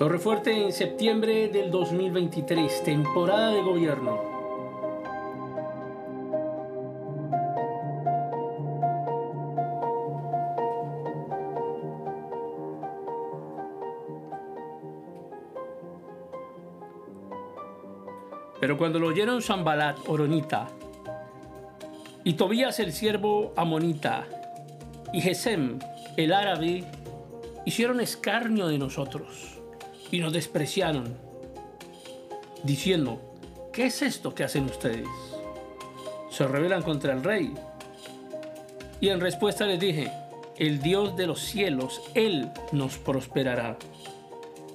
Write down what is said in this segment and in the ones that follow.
Torrefuerte en septiembre del 2023, temporada de gobierno. Pero cuando lo oyeron Zambalat, Oronita, y Tobías el siervo Amonita, y Gesem el árabe, hicieron escarnio de nosotros y nos despreciaron, diciendo, ¿qué es esto que hacen ustedes? Se rebelan contra el rey. Y en respuesta les dije, el Dios de los cielos, Él nos prosperará.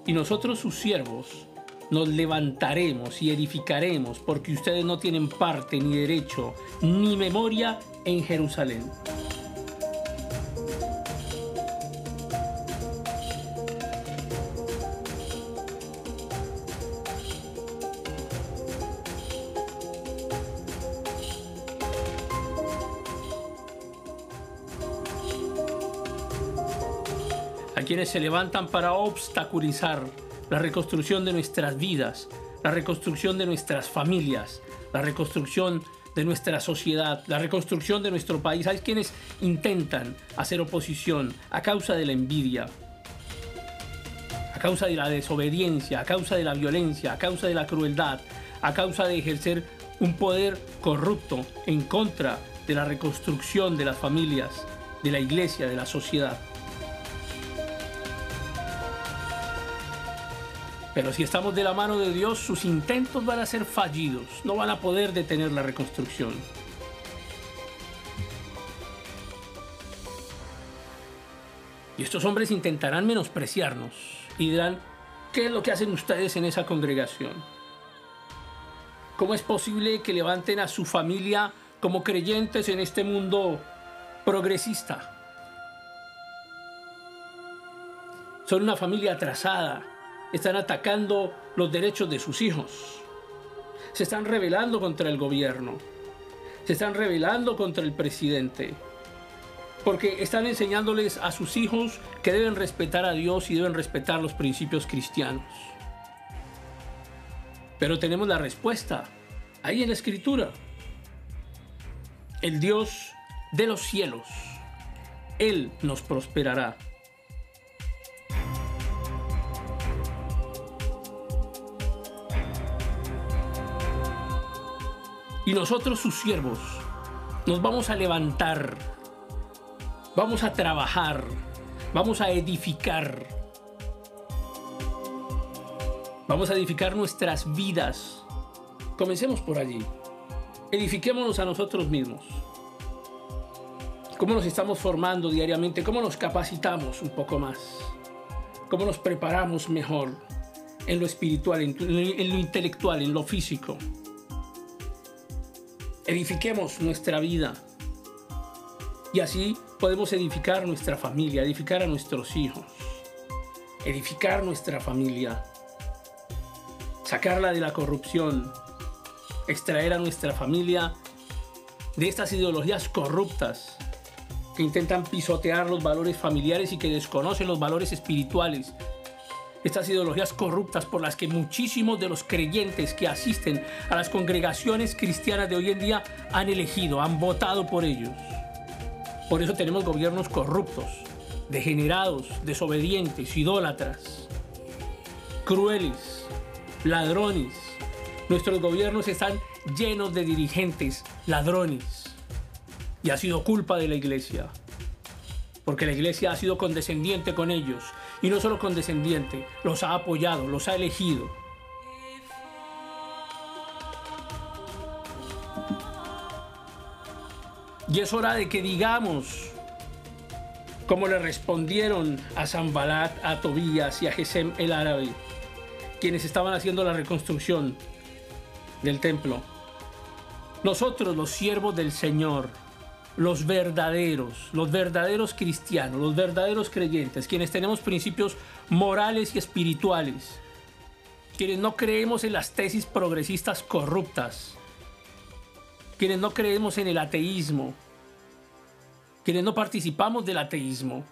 Y nosotros sus siervos nos levantaremos y edificaremos porque ustedes no tienen parte ni derecho ni memoria en Jerusalén. Quienes se levantan para obstaculizar la reconstrucción de nuestras vidas, la reconstrucción de nuestras familias, la reconstrucción de nuestra sociedad, la reconstrucción de nuestro país. Hay quienes intentan hacer oposición a causa de la envidia, a causa de la desobediencia, a causa de la violencia, a causa de la crueldad, a causa de ejercer un poder corrupto en contra de la reconstrucción de las familias, de la iglesia, de la sociedad. Pero si estamos de la mano de Dios, sus intentos van a ser fallidos, no van a poder detener la reconstrucción. Y estos hombres intentarán menospreciarnos y dirán, ¿qué es lo que hacen ustedes en esa congregación? ¿Cómo es posible que levanten a su familia como creyentes en este mundo progresista? Son una familia atrasada, están atacando los derechos de sus hijos. Se están rebelando contra el gobierno. Se están rebelando contra el presidente. Porque están enseñándoles a sus hijos que deben respetar a Dios y deben respetar los principios cristianos. Pero tenemos la respuesta ahí en la escritura. El Dios de los cielos, Él nos prosperará. Y nosotros sus siervos nos vamos a levantar, vamos a trabajar, vamos a edificar. Vamos a edificar nuestras vidas. Comencemos por allí. Edifiquémonos a nosotros mismos. ¿Cómo nos estamos formando diariamente? ¿Cómo nos capacitamos un poco más? ¿Cómo nos preparamos mejor en lo espiritual, en, lo intelectual, en lo físico? Edifiquemos nuestra vida. Y así podemos edificar nuestra familia, edificar a nuestros hijos, edificar nuestra familia, sacarla de la corrupción, extraer a nuestra familia de estas ideologías corruptas que intentan pisotear los valores familiares y que desconocen los valores espirituales estas ideologías corruptas por las que muchísimos de los creyentes que asisten a las congregaciones cristianas de hoy en día han elegido, han votado por ellos. Por eso tenemos gobiernos corruptos, degenerados, desobedientes, idólatras, crueles, ladrones. Nuestros gobiernos están llenos de dirigentes ladrones. Y ha sido culpa de la iglesia. Porque la iglesia ha sido condescendiente con ellos y no solo condescendiente, los ha apoyado, los ha elegido. Y es hora de que digamos, como le respondieron a Zambalat, a Tobías y a Gesem el árabe, quienes estaban haciendo la reconstrucción del templo. Nosotros, los siervos del Señor, los verdaderos, los verdaderos cristianos, los verdaderos creyentes, quienes tenemos principios morales y espirituales, quienes no creemos en las tesis progresistas corruptas, quienes no creemos en el ateísmo, quienes no participamos del ateísmo,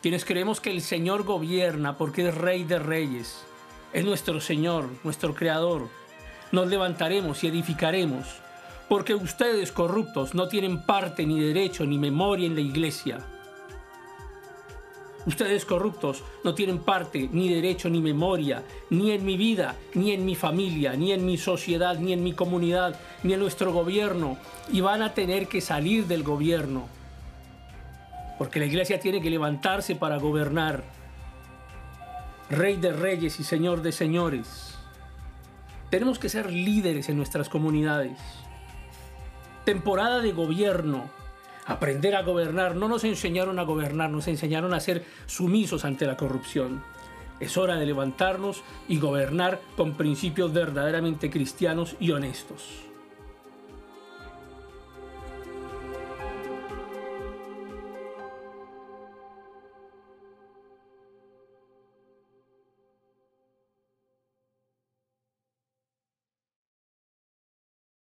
quienes creemos que el Señor gobierna porque es Rey de Reyes, es nuestro Señor, nuestro Creador, nos levantaremos y edificaremos, porque ustedes corruptos no tienen parte ni derecho ni memoria en la iglesia. Ustedes corruptos no tienen parte, ni derecho, ni memoria, ni en mi vida, ni en mi familia, ni en mi sociedad, ni en mi comunidad, ni en nuestro gobierno. Y van a tener que salir del gobierno. Porque la iglesia tiene que levantarse para gobernar. Rey de reyes y Señor de señores. Tenemos que ser líderes en nuestras comunidades. Temporada de gobierno aprender a gobernar. No nos enseñaron a gobernar, nos enseñaron a ser sumisos ante la corrupción. Es hora de levantarnos y gobernar con principios verdaderamente cristianos y honestos.